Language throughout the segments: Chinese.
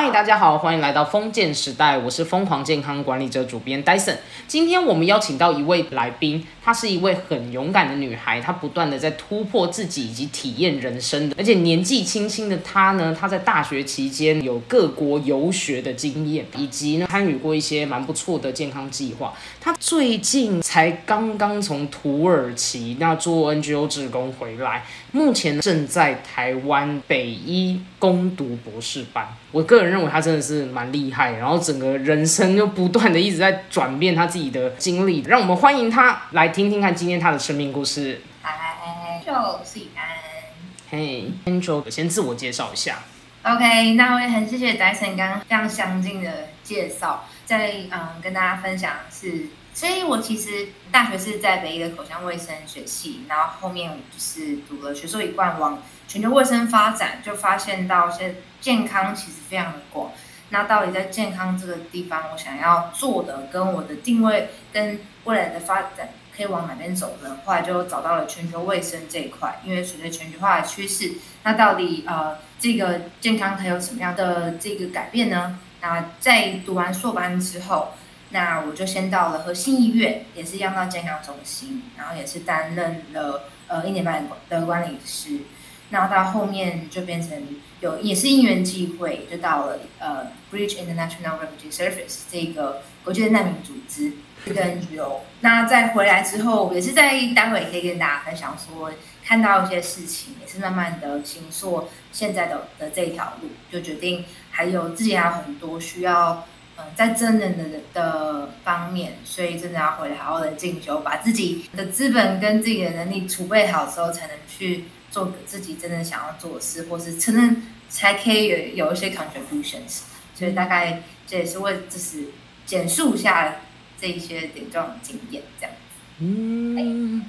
嗨，大家好，欢迎来到封建时代，我是疯狂健康管理者主编 Dyson。今天我们邀请到一位来宾，她是一位很勇敢的女孩，她不断的在突破自己以及体验人生的，而且年纪轻轻的她呢，她在大学期间有各国游学的经验，以及呢参与过一些蛮不错的健康计划。她最近才刚刚从土耳其那做 NGO 志工回来，目前正在台湾北医攻读博士班。我个人认为他真的是蛮厉害，然后整个人生就不断的一直在转变他自己的经历。让我们欢迎他来听听看今天他的生命故事。嗨，我是安。嘿，Angel，先自我介绍一下。OK，那我也很谢谢 Dyson 刚刚这样详尽的介绍，在嗯跟大家分享是，所以我其实大学是在北医的口腔卫生学系，然后后面就是读了学硕一贯往全球卫生发展，就发现到现健康其实非常的广。那到底在健康这个地方，我想要做的跟我的定位跟未来的发展可以往哪边走呢？后来就找到了全球卫生这一块，因为随着全球化的趋势，那到底呃这个健康它有什么样的这个改变呢？那在读完硕班之后，那我就先到了核心医院，也是一样到健康中心，然后也是担任了呃一年半的管理师。然后到后面就变成有也是因缘际会，就到了呃 Bridge International Refugee Service 这个国际的难民组织这个 NGO。那再回来之后，也是在待会可以跟大家分享说，看到一些事情，也是慢慢的行塑现在的的这条路，就决定还有自己还有很多需要嗯在真人的的方面，所以真的要回来好好的进修，把自己的资本跟自己的能力储备好之后，才能去。做自己真正想要做的事，或是承认才可以有有一些 contributions，所以大概这也是为就是简述一下这一些点状经验这样子。嗯，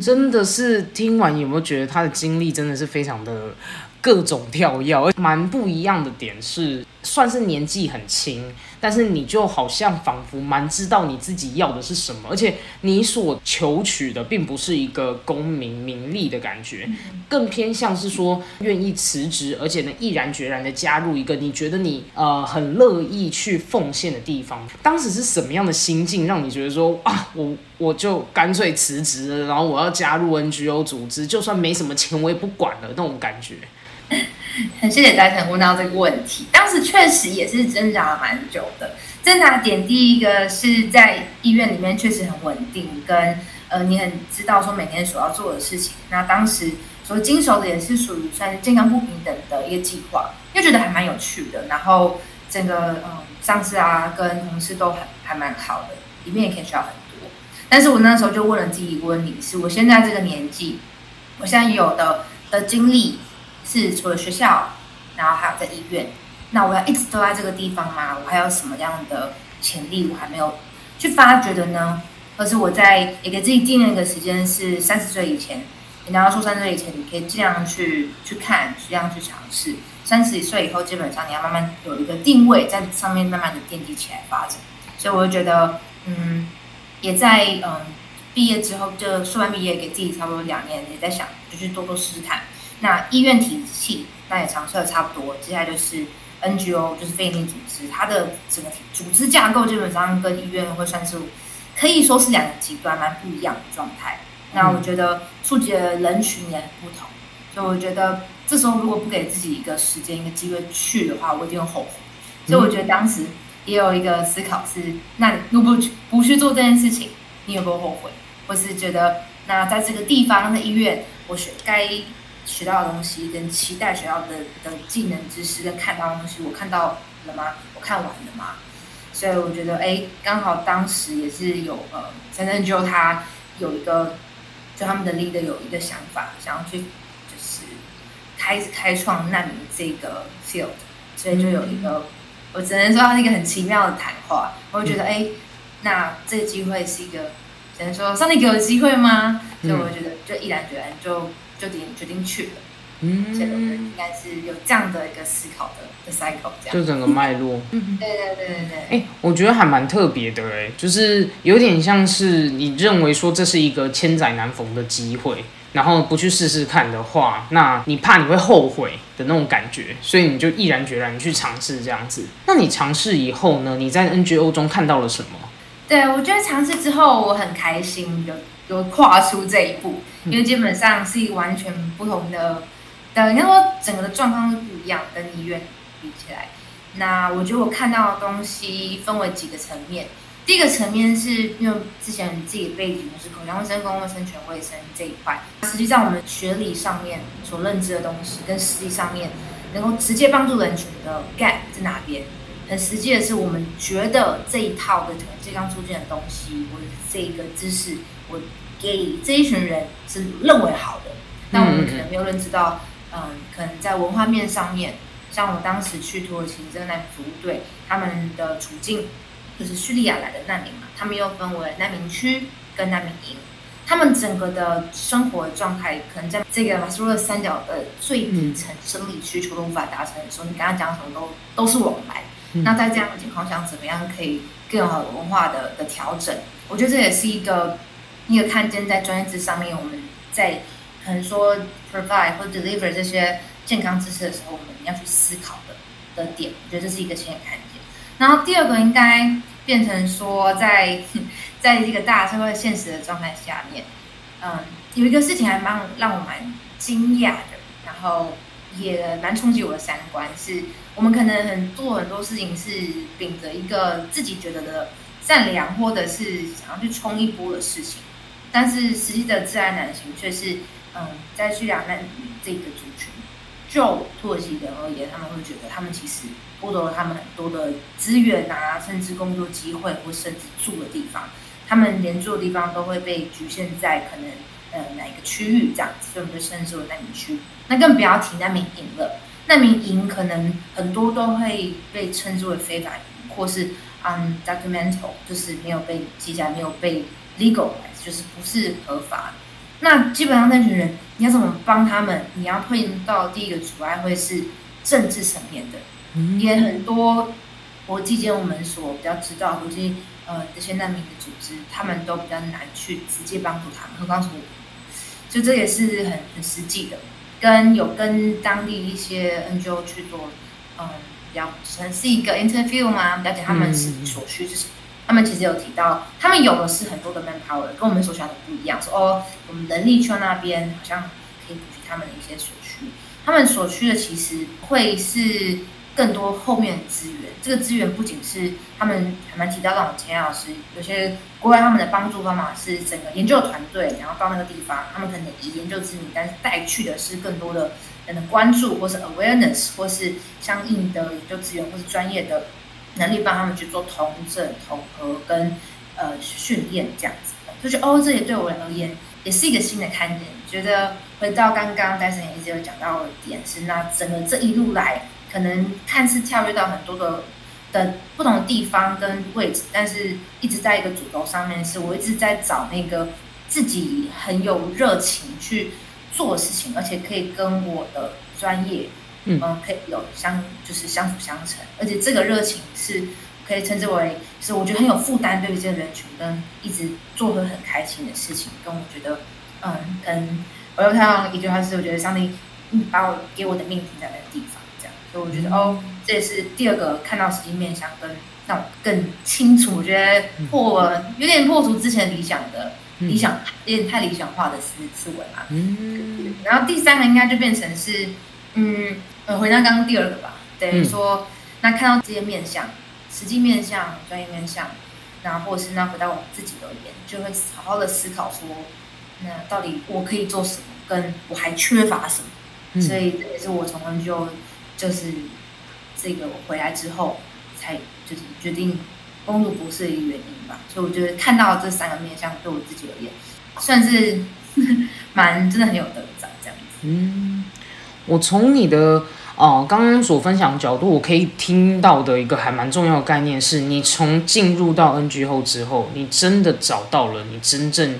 真的是听完有没有觉得他的经历真的是非常的各种跳跃，蛮不一样的点是。算是年纪很轻，但是你就好像仿佛蛮知道你自己要的是什么，而且你所求取的并不是一个功名名利的感觉，更偏向是说愿意辞职，而且呢毅然决然的加入一个你觉得你呃很乐意去奉献的地方。当时是什么样的心境让你觉得说啊，我我就干脆辞职了，然后我要加入 NGO 组织，就算没什么钱我也不管了那种感觉。很谢谢戴晨问到这个问题，当时确实也是挣扎了蛮久的。挣扎点第一个是在医院里面确实很稳定，跟呃你很知道说每天所要做的事情。那当时所经手的也是属于算是健康不平等的一个计划，又觉得还蛮有趣的。然后整个嗯上司啊跟同事都还还蛮好的，里面也可以学到很多。但是我那时候就问了自己一个问题：是我现在这个年纪，我现在有的的经历。是除了学校，然后还有在医院，那我要一直都在这个地方吗？我还有什么样的潜力我还没有去发掘的呢？而是我在也给自己定了一个时间，是三十岁以前。你拿到说三十岁以前，你可以尽量去去看，尽量去尝试。三十岁以后，基本上你要慢慢有一个定位，在上面慢慢的奠基起来发展。所以我就觉得，嗯，也在嗯毕业之后，就说完毕业，给自己差不多两年，也在想，就去多多试试看。那医院体系那也尝试的差不多，接下来就是 NGO，就是非营利组织，它的整个组织架构基本上跟医院会算是可以说是两个极端，蛮不一样的状态。那我觉得触及的人群也不同，所以我觉得这时候如果不给自己一个时间、一个机会去的话，我一定会后悔。所以我觉得当时也有一个思考是：那如果不去做这件事情，你有没有后悔？或是觉得那在这个地方的医院，我是该。学到的东西跟期待学到的的技能知识跟看到的东西，我看到了吗？我看完了吗？所以我觉得，哎，刚好当时也是有呃，陈正就他有一个，就他们的 leader 有一个想法，想要去就是开始开创难民这个 field，所以就有一个，我只能说它是一个很奇妙的谈话。我会觉得，哎，那这个机会是一个，只能说上帝给我机会吗？所以我觉得就毅然决然就。就定决定去了，嗯，这个应该是有这样的一个思考的的 cycle，这样就整个脉络，嗯，对对对对对，哎，我觉得还蛮特别的，哎，就是有点像是你认为说这是一个千载难逢的机会，然后不去试试看的话，那你怕你会后悔的那种感觉，所以你就毅然决然去尝试这样子。那你尝试以后呢？你在 NGO 中看到了什么？对我觉得尝试之后我很开心，有有跨出这一步，因为基本上是一个完全不同的，的应该说整个的状况是不一样，跟医院比起来。那我觉得我看到的东西分为几个层面。第一个层面是因为之前自己背景就是口腔卫生、公共卫生、全卫生这一块，实际上我们学理上面所认知的东西，跟实际上面能够直接帮助人群的 gap 在哪边？很实际的是，我们觉得这一套的健康促进的东西，我这个知识，我给这一群人是认为好的，但我们可能没有认知到，嗯，可能在文化面上面。像我当时去土耳其这个难民服务队，他们的处境就是叙利亚来的难民嘛，他们又分为难民区跟难民营，他们整个的生活状态可能在这个马斯洛三角的最底层生理需求都无法达成的时候，你刚刚讲什么都都是往来。那在这样的情况下，怎么样可以更好的文化的的调整？我觉得这也是一个一个看见在专业知识上面，我们在可能说 provide 或 deliver 这些。健康知识的时候，我们要去思考的的点，我觉得这是一个先看见。然后第二个应该变成说，在 在这个大社会现实的状态下面，嗯，有一个事情还蛮让我蛮惊讶的，然后也蛮冲击我的三观，是我们可能很做很多事情是秉着一个自己觉得的善良，或者是想要去冲一波的事情，但是实际的自然难行却是，嗯，在叙利亚难民这个族群。就土耳其人而言，他们会觉得他们其实剥夺了他们很多的资源啊，甚至工作机会，或甚至住的地方，他们连住的地方都会被局限在可能呃哪一个区域这样子，所以我们就称之为难民区。那更不要提难民营了，难民营可能很多都会被称之为非法营，或是 u n d o c u m e n t a l 就是没有被记载、没有被 legal，就是不是合法。那基本上那群人，你要怎么帮他们？你要碰到第一个阻碍会是政治层面的，也很多国际间我们所比较知道国际呃这些难民的组织，他们都比较难去直接帮助他们。何况是我，就这也是很很实际的，跟有跟当地一些 NGO 去做，嗯，比较可能是一个 interview 吗？了解他们是所需是什么。他们其实有提到，他们有的是很多的 manpower，跟我们所想的不一样。说哦，我们人力圈那边好像可以补齐他们的一些所需。他们所需的其实会是更多后面的资源。这个资源不仅是他们还蛮提到，让我钱老师有些国外他们的帮助方法是整个研究团队，然后到那个地方，他们可能以研究之名，但是带去的是更多的人的关注，或是 awareness，或是相应的研究资源，或是专业的。能力帮他们去做同整、统合跟呃训练这样子，就觉得哦，这也对我而言也是一个新的看点。觉得回到刚刚戴森也一直有讲到的点是，那整个这一路来，可能看似跳跃到很多的的不同的地方跟位置，但是一直在一个主轴上面，是我一直在找那个自己很有热情去做事情，而且可以跟我的专业。嗯，可以有相就是相辅相成，而且这个热情是可以称之为是我觉得很有负担，对于这个人群跟一直做的很开心的事情，跟我觉得嗯，跟我又看到一句话是，我觉得上帝嗯把我给我的命停在那个地方，这样，所以我觉得哦，这也是第二个看到实际面相跟让我更清楚，我觉得破有点破除之前理想的理想有点太理想化的思思维嘛，嗯，然后第三个应该就变成是嗯。呃，回到刚刚第二个吧，等于说，那看到这些面相，实际面相、专业面相，然后或者是那回到我们自己而言，就会好好的思考说，那到底我可以做什么，跟我还缺乏什么？所以这也是我从 N 就就是这个我回来之后，才就是决定攻读博士的一个原因吧。所以我觉得看到这三个面相，对我自己而言，算是 蛮真的很有得长这样子。嗯，我从你的。哦，刚刚所分享的角度，我可以听到的一个还蛮重要的概念是，你从进入到 NG 后之后，你真的找到了你真正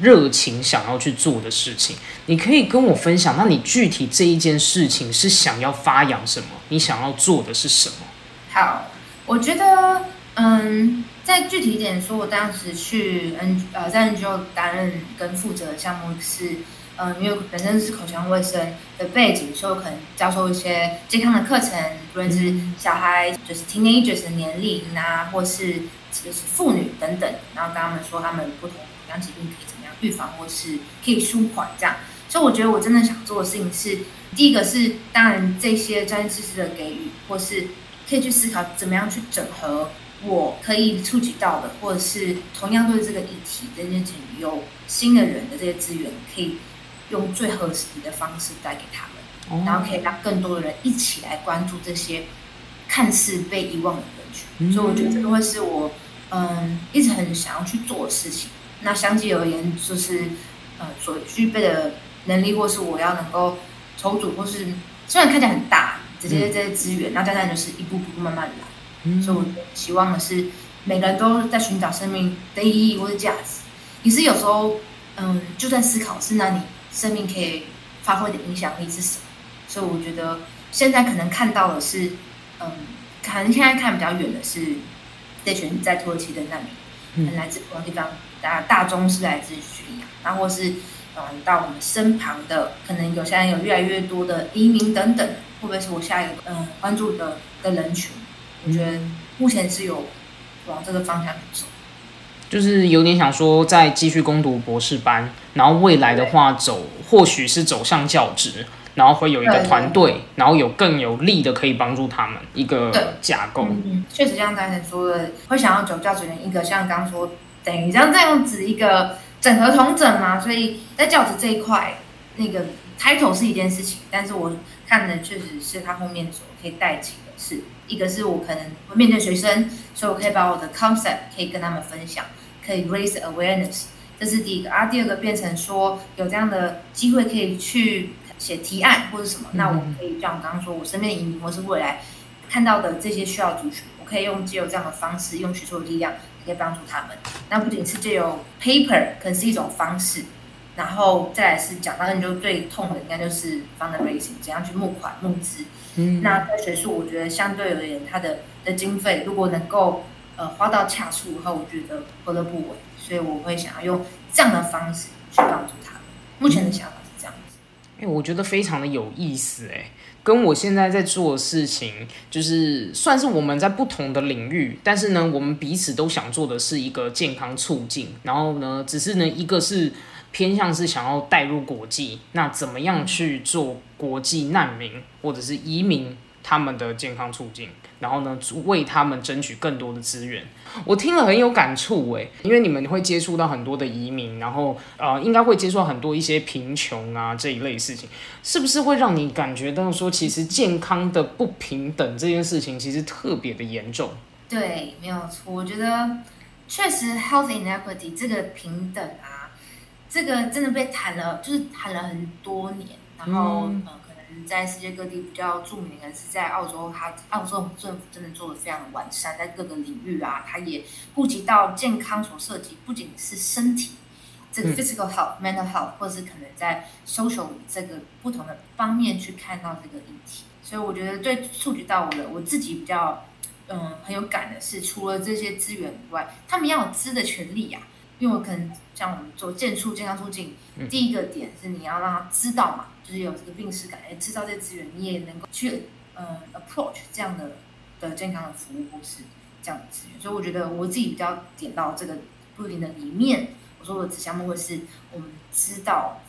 热情想要去做的事情。你可以跟我分享，那你具体这一件事情是想要发扬什么？你想要做的是什么？好，我觉得，嗯，再具体一点说，我当时去 N 呃在 NG 担任跟负责的项目是。嗯，因为本身是口腔卫生的背景，所以我可能教授一些健康的课程，不论是小孩就是 teenagers 的年龄啊，或是就是妇女等等，然后跟他们说他们不同口腔疾病可以怎么样预防，或是可以舒缓这样。所以我觉得我真的想做的事情是，第一个是当然这些专业知识的给予，或是可以去思考怎么样去整合我可以触及到的，或者是同样对这个议题的这些有新的人的这些资源可以。用最合适的方式带给他们，然后可以让更多的人一起来关注这些看似被遗忘的人群。所以我觉得这个会是我嗯一直很想要去做的事情。那相继而言，就是呃所具备的能力，或是我要能够筹组，或是虽然看起来很大这些这些资源，那当然就是一步步慢慢来。所以我希望的是每个人都在寻找生命的意义或者价值。你是有时候嗯就在思考是那你。生命可以发挥的影响力是什么？所以我觉得现在可能看到的是，嗯，可能现在看比较远的是这群在土耳其的难民，来自不同地方，大大中是来自叙利亚，然后或是嗯到我们身旁的，可能有现在有越来越多的移民等等，会不会是我下一个嗯关注的的人群？我觉得目前是有往这个方向走。就是有点想说，再继续攻读博士班，然后未来的话走，或许是走向教职，然后会有一个团队，然后有更有力的可以帮助他们一个架构。嗯，确实像刚才说的，会想要走教职的一个，像刚说等于这样这样子一个整合同整嘛，所以在教职这一块，那个 title 是一件事情，但是我看的确实是他后面所可以带起的是，一个是我可能会面对学生，所以我可以把我的 concept 可以跟他们分享。可以 raise awareness，这是第一个啊。第二个变成说有这样的机会可以去写提案或者什么，那我们可以像我刚刚说，我身边的移民或是未来看到的这些需要族群，我可以用借由这样的方式，用学术的力量可以帮助他们。那不仅是借由 paper，可能是一种方式，然后再来是讲到你就最痛的，应该就是 fundraising，怎样去募款募资。嗯，那在学术，我觉得相对而言，它的的经费如果能够。呃，花到恰处以后，我觉得何乐不为？所以我会想要用这样的方式去帮助他们。目前的想法是这样子。哎，我觉得非常的有意思，哎，跟我现在在做的事情，就是算是我们在不同的领域，但是呢，我们彼此都想做的是一个健康促进。然后呢，只是呢，一个是偏向是想要带入国际，那怎么样去做国际难民或者是移民他们的健康促进？然后呢，为他们争取更多的资源。我听了很有感触诶，因为你们会接触到很多的移民，然后呃，应该会接触到很多一些贫穷啊这一类事情，是不是会让你感觉到说，其实健康的不平等这件事情其实特别的严重？对，没有错。我觉得确实 health inequity 这个平等啊，这个真的被谈了，就是谈了很多年，然后。在世界各地比较著名的是在澳洲，它澳洲政府真的做的非常的完善，在各个领域啊，它也顾及到健康所涉及，不仅是身体这个 physical health、mental health，或者是可能在 social 这个不同的方面去看到这个议题。所以我觉得对触及到我的，我自己比较嗯很有感的是，除了这些资源以外，他们要有知的权利呀。因为我可能像我们做健促健康促进，第一个点是你要让他知道嘛，就是有这个病史感，哎，知道这资源，你也能够去呃 approach 这样的的健康的服务或是这样的资源。所以我觉得我自己比较点到这个不停的里面，我说的子项目会是我们知道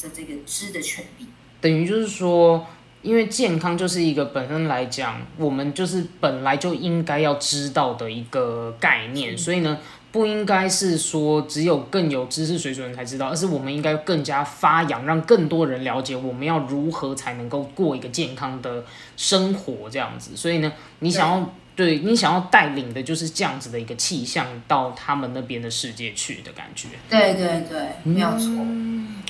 的这个知的权利，等于就是说，因为健康就是一个本身来讲，我们就是本来就应该要知道的一个概念，所以呢。不应该是说只有更有知识水准的人才知道，而是我们应该更加发扬，让更多人了解我们要如何才能够过一个健康的生活这样子。所以呢，你想要对你想要带领的就是这样子的一个气象到他们那边的世界去的感觉。对对对，没有错。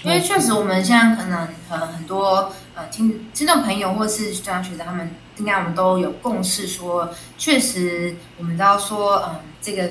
因为确实我们现在可能呃很多呃听听众朋友或是专家学者他们应该我们都有共识说，确实我们都要说嗯这个。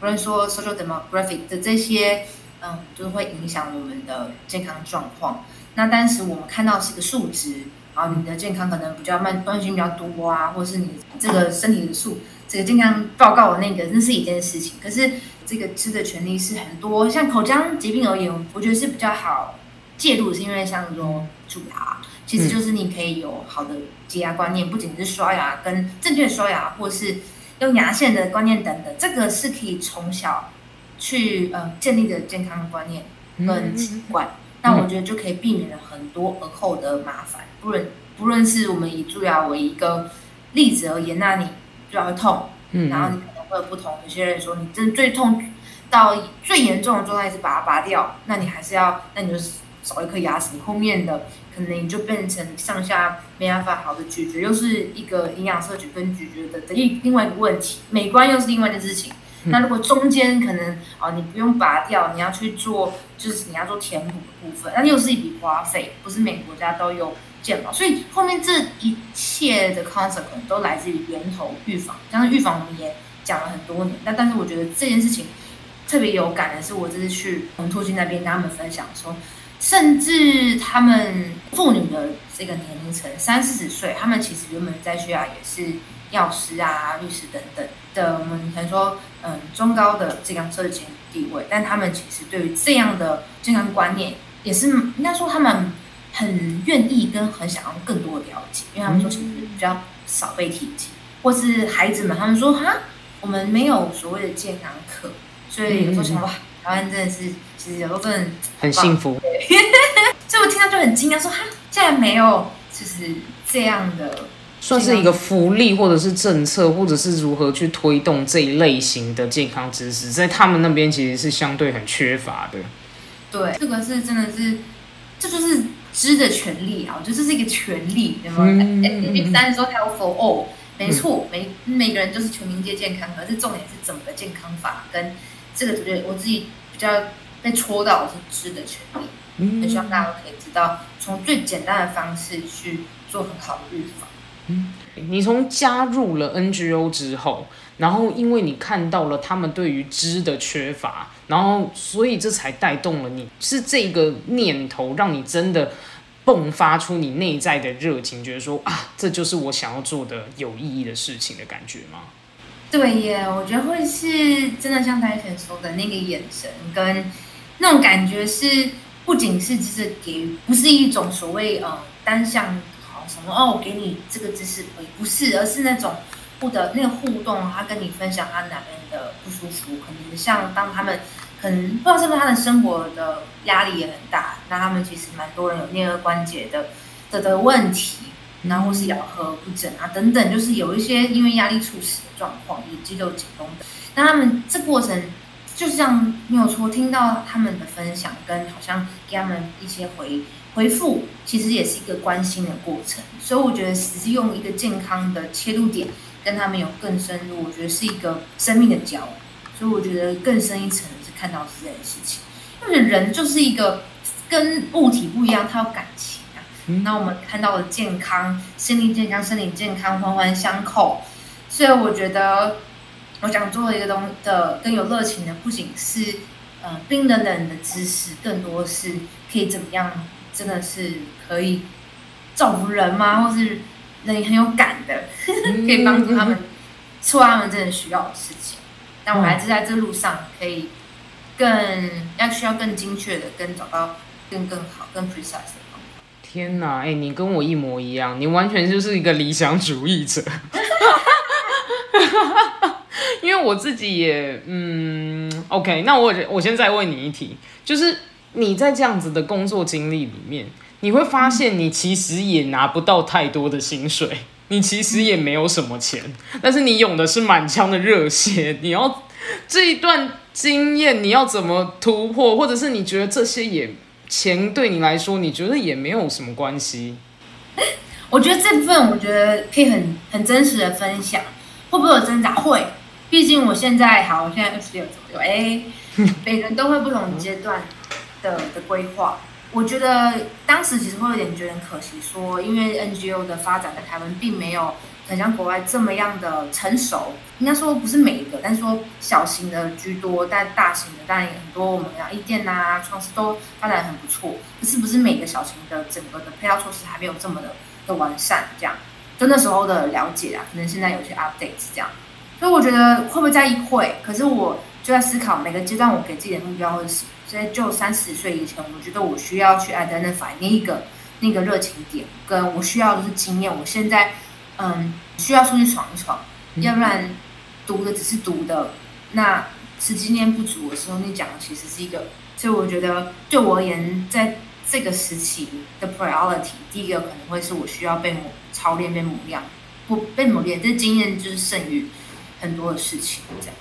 不论说 social demographic 的这些，嗯，就是会影响我们的健康状况。那当时我们看到是一个数值，啊，你的健康可能比较慢，关心比较多啊，或者是你这个身体的数，这个健康报告的那个，那是一件事情。可是这个吃的权利是很多，像口腔疾病而言，我觉得是比较好介入，是因为像说蛀牙，其实就是你可以有好的洁牙观念，不仅是刷牙跟正确刷牙，或是用牙线的观念等等，这个是可以从小去呃建立的健康观念跟习惯。那我觉得就可以避免了很多而后的麻烦。不论不论是我们以蛀牙为一个例子而言，那你蛀牙会痛，嗯，然后你可能会有不同。有些人说你真的最痛到最严重的状态是把它拔掉，那你还是要，那你就少一颗牙齿，后面的可能你就变成上下没办法好的咀嚼，又是一个营养摄取跟咀嚼的的一另外一个问题，美观又是另外一件事情。那如果中间可能哦，你不用拔掉，你要去做，就是你要做填补的部分，那又是一笔花费，不是每个国家都有健保，所以后面这一切的 concept 可能都来自于源头预防。像是预防，我们也讲了很多年，但但是我觉得这件事情特别有感的是，我这次去红兔金那边跟他们分享说，甚至他们妇女的这个年龄层三四十岁，他们其实原本在学校也是。药师啊，律师等等的，我们可能说，嗯，中高的健康社经地位，但他们其实对于这样的健康观念，也是应该说他们很愿意跟很想要更多的了解，因为他们说其实比较少被提及，或是孩子们他们说哈，我们没有所谓的健康课，所以有时候想哇，台湾真的是其实有时候真的很幸福，所以我听到就很惊讶，说哈，竟然没有就是这样的。算是一个福利，或者是政策，或者是如何去推动这一类型的健康知识，在他们那边其实是相对很缺乏的。对，这个是真的是，这就是知的权利啊，我觉得这是一个权利，对吗？第三说 health for all，没错，每每个人都是全民皆健康，可是重点是怎么个健康法，跟这个我觉得我自己比较被戳到的是知的权利，嗯很希望大家都可以知道，从最简单的方式去做很好的预防。嗯，你从加入了 NGO 之后，然后因为你看到了他们对于知的缺乏，然后所以这才带动了你，是这个念头让你真的迸发出你内在的热情，觉得说啊，这就是我想要做的有意义的事情的感觉吗？对耶，我觉得会是真的像戴晨说的那个眼神跟那种感觉，是不仅是只是给，不是一种所谓呃单向好。什么哦？我给你这个知识，不是，而是那种互的那个互动，他跟你分享他哪边的不舒服，可能像当他们可能不知道是不是他的生活的压力也很大，那他们其实蛮多人有颞颌关节的的的问题，然后是咬合不整啊等等，就是有一些因为压力猝死的状况，以肌肉紧绷，那他们这过程就是这样没有错，听到他们的分享，跟好像给他们一些回。回复其实也是一个关心的过程，所以我觉得只是用一个健康的切入点跟他们有更深入，我觉得是一个生命的交流。所以我觉得更深一层是看到这件事情，因为人就是一个跟物体不一样，他有感情啊。那我们看到的健康、心理健康、身体健康环环相扣，所以我觉得我想做一个东的更有热情的，不仅是呃冰冷冷的知识，更多是可以怎么样。真的是可以造福人吗？或是人很有感的，可以帮助他们做他们真的需要的事情。但我还是在这路上，可以更要需要更精确的，跟找到更更好、更 precise 的方法。天哪，哎，你跟我一模一样，你完全就是一个理想主义者。因为我自己也，嗯，OK，那我我先再问你一题，就是。你在这样子的工作经历里面，你会发现你其实也拿不到太多的薪水，你其实也没有什么钱，但是你用的是满腔的热血。你要这一段经验，你要怎么突破，或者是你觉得这些也钱对你来说，你觉得也没有什么关系？我觉得这部分，我觉得可以很很真实的分享，会不会有挣扎？会，毕竟我现在好，我现在二十六左右，哎，每个人都会不同阶段。的的规划，我觉得当时其实会有点觉得很可惜，说因为 NGO 的发展在台湾并没有很像国外这么样的成熟，应该说不是每一个，但是说小型的居多，但大型的当然也很多。我们讲一店呐、创始都发展很不错，可是不是每个小型的整个的配套措施还没有这么的的完善，这样就那时候的了解啊，可能现在有些 update 这样，所以我觉得会不会在一会？可是我就在思考每个阶段我给自己的目标会是什么。所以就三十岁以前，我觉得我需要去 identify 那一个那个热情点，跟我需要的是经验。我现在嗯需要出去闯一闯，要不然读的只是读的，那是经验不足的时候，你讲的其实是一个。所以我觉得对我而言，在这个时期的 priority，第一个可能会是我需要被磨操练、被磨练，不被磨练。这经验就是胜于很多的事情这样。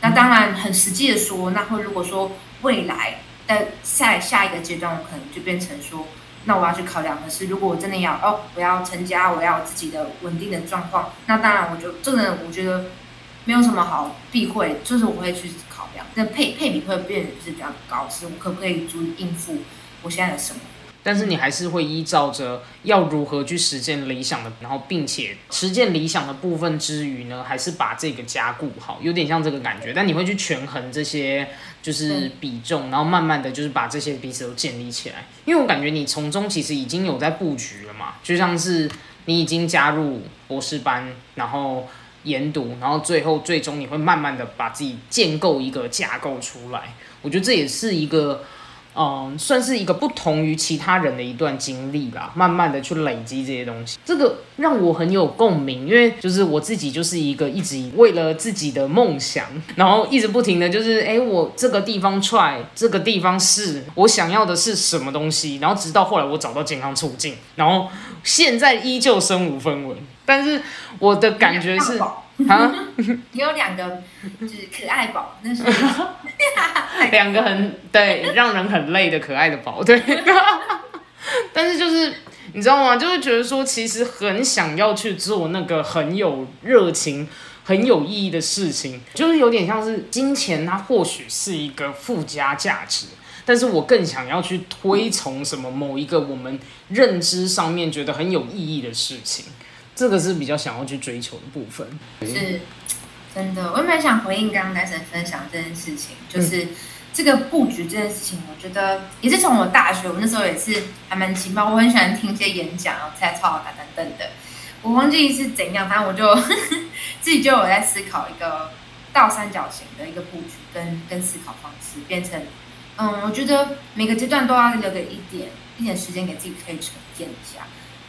那当然很实际的说，那会如果说未来的下下一个阶段，我可能就变成说，那我要去考量的是，如果我真的要哦，我要成家，我要自己的稳定的状况，那当然我就这个我觉得没有什么好避讳，就是我会去考量，那配配比会变是比较高，是我可不可以足以应付我现在的生活。但是你还是会依照着要如何去实践理想的，然后并且实践理想的部分之余呢，还是把这个加固好，有点像这个感觉。但你会去权衡这些就是比重，然后慢慢的就是把这些彼此都建立起来。因为我感觉你从中其实已经有在布局了嘛，就像是你已经加入博士班，然后研读，然后最后最终你会慢慢的把自己建构一个架构出来。我觉得这也是一个。嗯，算是一个不同于其他人的一段经历吧，慢慢的去累积这些东西，这个让我很有共鸣，因为就是我自己就是一个一直为了自己的梦想，然后一直不停的就是，哎，我这个地方 try，这个地方是我想要的是什么东西，然后直到后来我找到健康促进，然后现在依旧身无分文，但是我的感觉是。啊，你有两个 就是可爱宝，那是 两个很对，让人很累的可爱的宝，对。但是就是你知道吗？就会觉得说，其实很想要去做那个很有热情、很有意义的事情，就是有点像是金钱，它或许是一个附加价值，但是我更想要去推崇什么某一个我们认知上面觉得很有意义的事情。这个是比较想要去追求的部分，是真的。我也蛮想回应刚刚男神分享这件事情，就是这个布局这件事情，我觉得也是从我大学，我那时候也是还蛮奇葩，我很喜欢听一些演讲啊、猜超啊等等的。我忘记是怎样，反正我就 自己就有在思考一个倒三角形的一个布局跟跟思考方式，变成嗯，我觉得每个阶段都要留给一点一点时间给自己可以沉淀一下。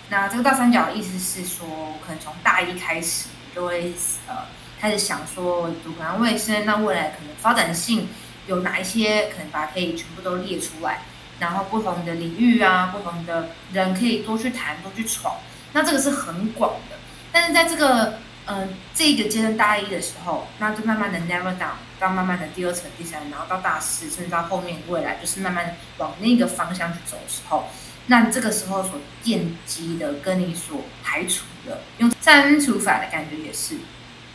那这个倒三角的意思是说，可能从大一开始就会呃开始想说读可能卫生，那未来可能发展性有哪一些可能把可以全部都列出来，然后不同的领域啊，不同的人可以多去谈，多去闯。那这个是很广的，但是在这个嗯这个阶段大一的时候，那就慢慢的 never down，到慢慢的第二层、第三，然后到大四，甚至到后面未来就是慢慢往那个方向去走的时候。那这个时候所奠基的，跟你所排除的，用删除法的感觉也是，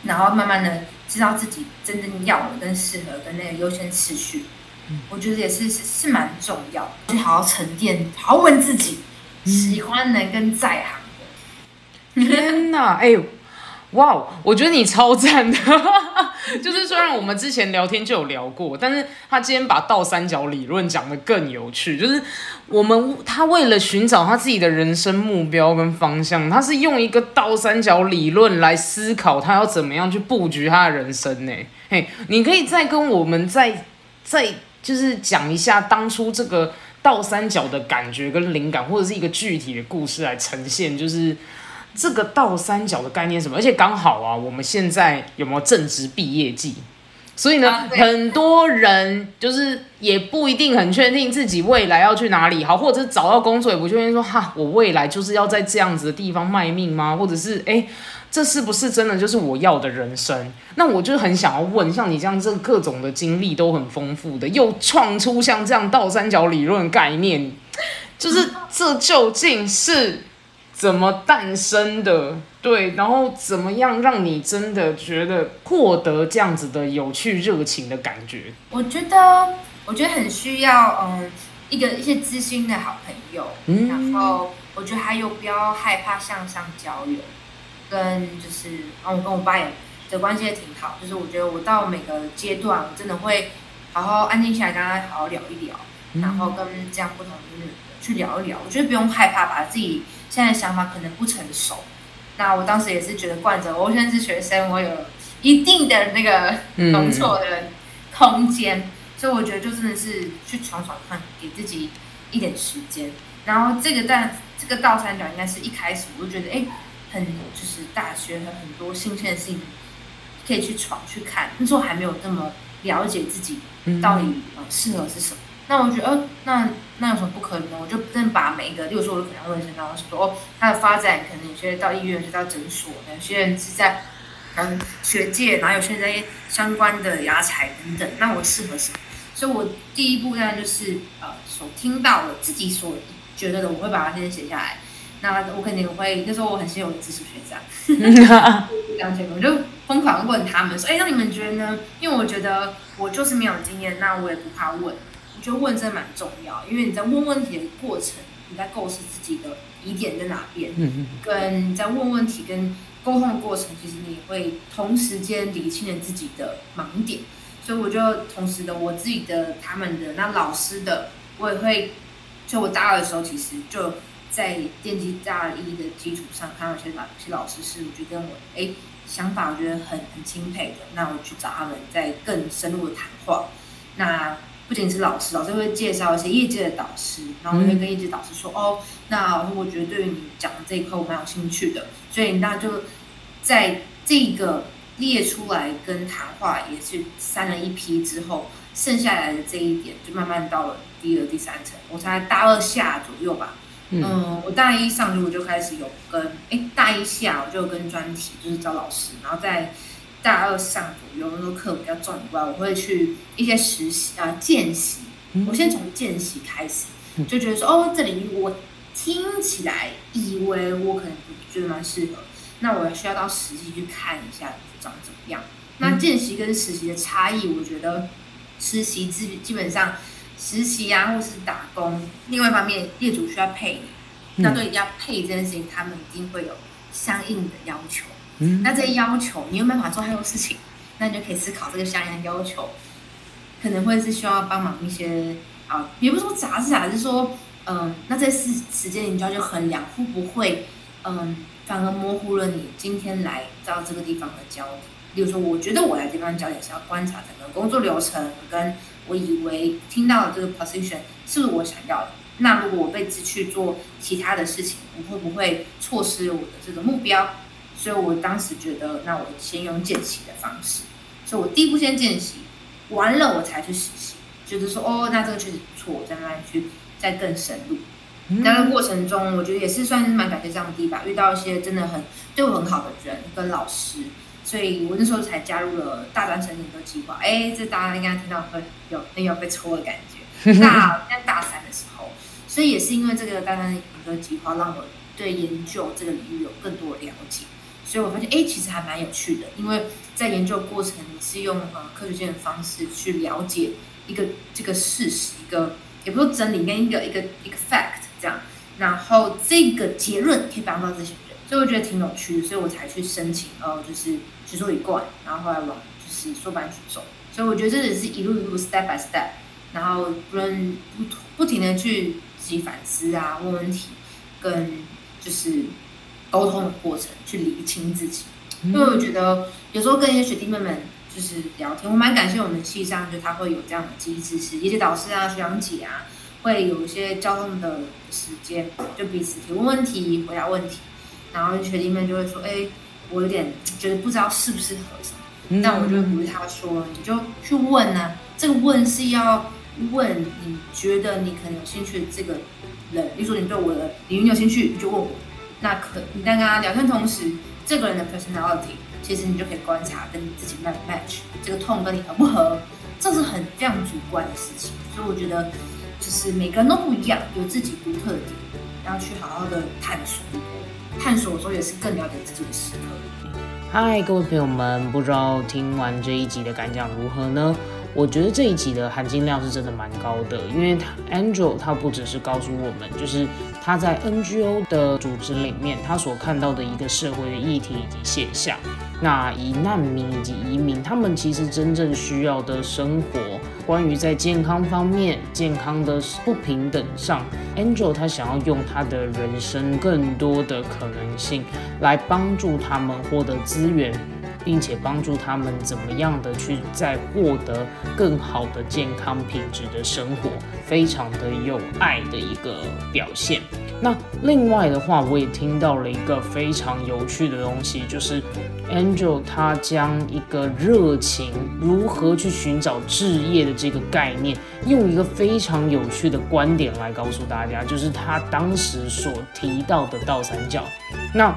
然后慢慢的知道自己真正要的跟适合跟那个优先次序，我觉得也是是是蛮重要，去好好沉淀，好好问自己喜欢的跟在行的。天哪，哎。哇，我觉得你超赞的，就是虽然我们之前聊天就有聊过，但是他今天把倒三角理论讲的更有趣，就是我们他为了寻找他自己的人生目标跟方向，他是用一个倒三角理论来思考他要怎么样去布局他的人生呢？嘿，你可以再跟我们再再就是讲一下当初这个倒三角的感觉跟灵感，或者是一个具体的故事来呈现，就是。这个倒三角的概念什么？而且刚好啊，我们现在有没有正值毕业季？所以呢，很多人就是也不一定很确定自己未来要去哪里，好，或者是找到工作也不确定，说哈，我未来就是要在这样子的地方卖命吗？或者是哎，这是不是真的就是我要的人生？那我就很想要问，像你这样，这各种的经历都很丰富的，又创出像这样倒三角理论概念，就是这究竟是？怎么诞生的？对，然后怎么样让你真的觉得获得这样子的有趣、热情的感觉？我觉得，我觉得很需要，嗯，一个一些知心的好朋友。嗯，然后我觉得还有不要害怕向上交流，跟就是，嗯，我跟我爸也的关系也挺好。就是我觉得我到每个阶段，我真的会好好安静下来，跟他好好聊一聊，然后跟这样不同的人去聊一聊。我觉得不用害怕把自己。现在想法可能不成熟，那我当时也是觉得惯着，我现在是学生，我有一定的那个容错的空间。所以我觉得就真的是去闯闯看，给自己一点时间。然后这个但这个倒三角应该是一开始我就觉得哎，很就是大学和很多新鲜的事情可以去闯去看。那时候还没有那么了解自己到底呃适合是什么。那我觉得呃那那有什么不可能呢？我就真的把每一个，例如说我可能问一然后说哦，它的发展可能有些到医院，有些到诊所，有些人是在嗯学界，然后有些在相关的牙材等等。那我适合什么？所以我第一步呢，就是呃，所听到的，自己所觉得的，我会把它先写下来。那我肯定会，那时候我很信任我的知识学长，这样我就疯狂问他们说：“哎，那你们觉得呢？”因为我觉得我就是没有经验，那我也不怕问。我觉得问真的蛮重要，因为你在问问题的过程，你在构思自己的疑点在哪边，跟你在问问题跟沟通的过程，其实你会同时间理清了自己的盲点。所以我就同时的我自己的他们的那老师的我也会，就我大二的时候，其实就在电机大一的基础上，看到有些老些老师是我觉得跟我哎想法我觉得很很钦佩的，那我去找他们再更深入的谈话。那不仅是老师，老师会介绍一些业界的导师，然后我会跟业界导师说哦，那我觉得对于你讲的这一块我蛮有兴趣的，所以那就在这个。列出来跟谈话也是删了一批之后，剩下来的这一点就慢慢到了第二、第三层。我才大二下左右吧，嗯，我大一上去我就开始有跟，哎，大一下我就跟专题就是找老师，然后在大二上左右那个课比较重以外，我会去一些实习啊见习。我先从见习开始，就觉得说哦，这里我听起来以为我可能觉得蛮适合。那我需要到实际去看一下长怎么样。那见习跟实习的差异，我觉得实习基基本上实习啊，或是打工，另外一方面业主需要配你，那对要配这件事情，他们一定会有相应的要求。那这要求你有办法做很多事情，那你就可以思考这个相应的要求，可能会是需要帮忙一些啊，也不是说杂事啊，是说嗯，那这时时间你就要去衡量会不会嗯。反而模糊了你今天来到这个地方的焦点。比如说，我觉得我来这方焦点是要观察整个工作流程，跟我以为听到的这个 position 是不是我想要的。那如果我被支去做其他的事情，我会不会错失我的这个目标？所以我当时觉得，那我先用见习的方式。所以我第一步先见习，完了我才去实习。觉得说，哦，那这个确实不错，我再慢慢去再更深入。那个过程中，我觉得也是算是蛮感谢上帝吧，遇到一些真的很对我很好的人跟老师，所以我那时候才加入了大专生研究计划。哎，这大家应该听到会有很有被抽的感觉。大在大三的时候，所以也是因为这个大专研究计划，让我对研究这个领域有更多的了解。所以我发现，哎，其实还蛮有趣的，因为在研究过程，是用呃科学性的方式去了解一个这个事实，一个也不说真理，跟一个一个一个 fact。这样，然后这个结论可以帮到这些人，所以我觉得挺有趣的，所以我才去申请，呃，就是学术一贯，然后后来往就是硕班去走，所以我觉得这也是一路一路 step by step，然后不论不不停的去自己反思啊，问问题，跟就是沟通的过程，去理清自己，因为我觉得有时候跟一些学弟妹们就是聊天，我蛮感谢我们系上就他会有这样的机制，是一些导师啊、学长姐啊。会有一些交通的时间，就彼此提问问题、回答问题，然后学弟妹就会说：“哎，我有点觉得不知道适不适合什么。”但我就会鼓励他说：“你就去问呢。这个问是要问你觉得你可能有兴趣的这个人，比如说你对我的领域有兴趣，你就问我。那可你在跟他聊天同时，这个人的 personality，其实你就可以观察跟你自己 match 这个痛跟你合不合，这是很非常主观的事情。所以我觉得。”就是每个人都不一样，有自己独特的点，要去好好的探索。探索的时候也是更了解自己的时刻。嗨，各位朋友们，不知道听完这一集的感想如何呢？我觉得这一集的含金量是真的蛮高的，因为 Angel 他不只是告诉我们，就是他在 NGO 的组织里面，他所看到的一个社会的议题以及现象。那以难民以及移民，他们其实真正需要的生活。关于在健康方面、健康的不平等上，Angel 他想要用他的人生更多的可能性来帮助他们获得资源，并且帮助他们怎么样的去在获得更好的健康品质的生活，非常的有爱的一个表现。那另外的话，我也听到了一个非常有趣的东西，就是 Angel 他将一个热情如何去寻找置业的这个概念，用一个非常有趣的观点来告诉大家，就是他当时所提到的倒三角。那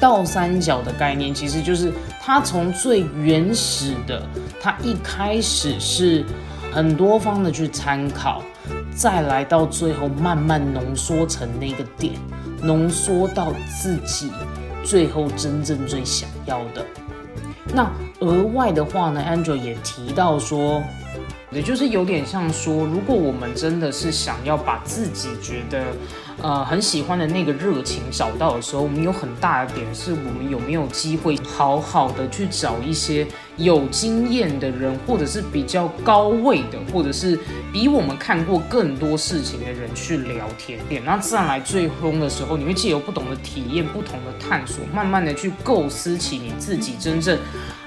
倒三角的概念，其实就是它从最原始的，它一开始是很多方的去参考。再来到最后，慢慢浓缩成那个点，浓缩到自己最后真正最想要的。那额外的话呢，Angel 也提到说，也就是有点像说，如果我们真的是想要把自己觉得。呃，很喜欢的那个热情找到的时候，我们有很大的点是我们有没有机会好好的去找一些有经验的人，或者是比较高位的，或者是比我们看过更多事情的人去聊天。点，然后再来最终的时候，你会借由不同的体验、不同的探索，慢慢的去构思起你自己真正，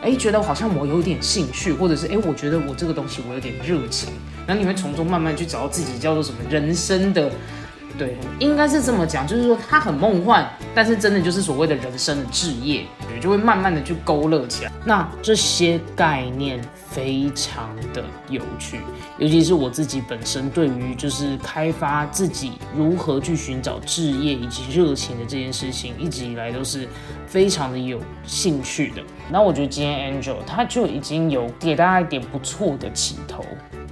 哎，觉得好像我有点兴趣，或者是哎，我觉得我这个东西我有点热情，然后你会从中慢慢去找到自己叫做什么人生的。对，应该是这么讲，就是说它很梦幻，但是真的就是所谓的人生的置业，就会慢慢的去勾勒起来。那这些概念非常的有趣，尤其是我自己本身对于就是开发自己如何去寻找置业以及热情的这件事情，一直以来都是非常的有兴趣的。那我觉得今天 Angel 他就已经有给大家一点不错的起头，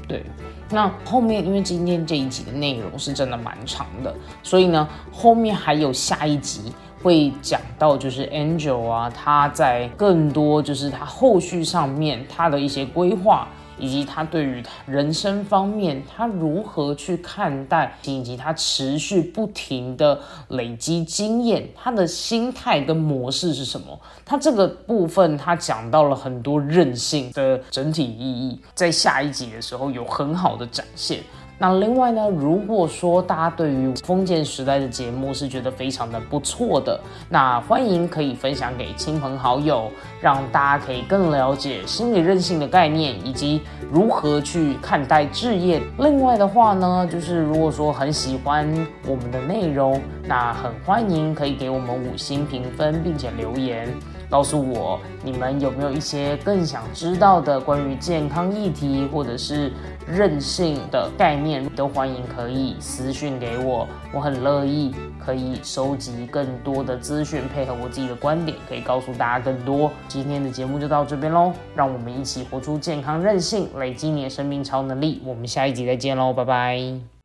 对。那后面，因为今天这一集的内容是真的蛮长的，所以呢，后面还有下一集会讲到，就是 Angel 啊，他在更多就是他后续上面他的一些规划。以及他对于人生方面，他如何去看待，以及他持续不停的累积经验，他的心态跟模式是什么？他这个部分他讲到了很多韧性的整体意义，在下一集的时候有很好的展现。那另外呢，如果说大家对于封建时代的节目是觉得非常的不错的，那欢迎可以分享给亲朋好友，让大家可以更了解心理韧性的概念，以及如何去看待置业。另外的话呢，就是如果说很喜欢我们的内容，那很欢迎可以给我们五星评分，并且留言。告诉我你们有没有一些更想知道的关于健康议题或者是韧性的概念，都欢迎可以私讯给我，我很乐意可以收集更多的资讯，配合我自己的观点，可以告诉大家更多。今天的节目就到这边喽，让我们一起活出健康韧性，累积你的生命超能力。我们下一集再见喽，拜拜。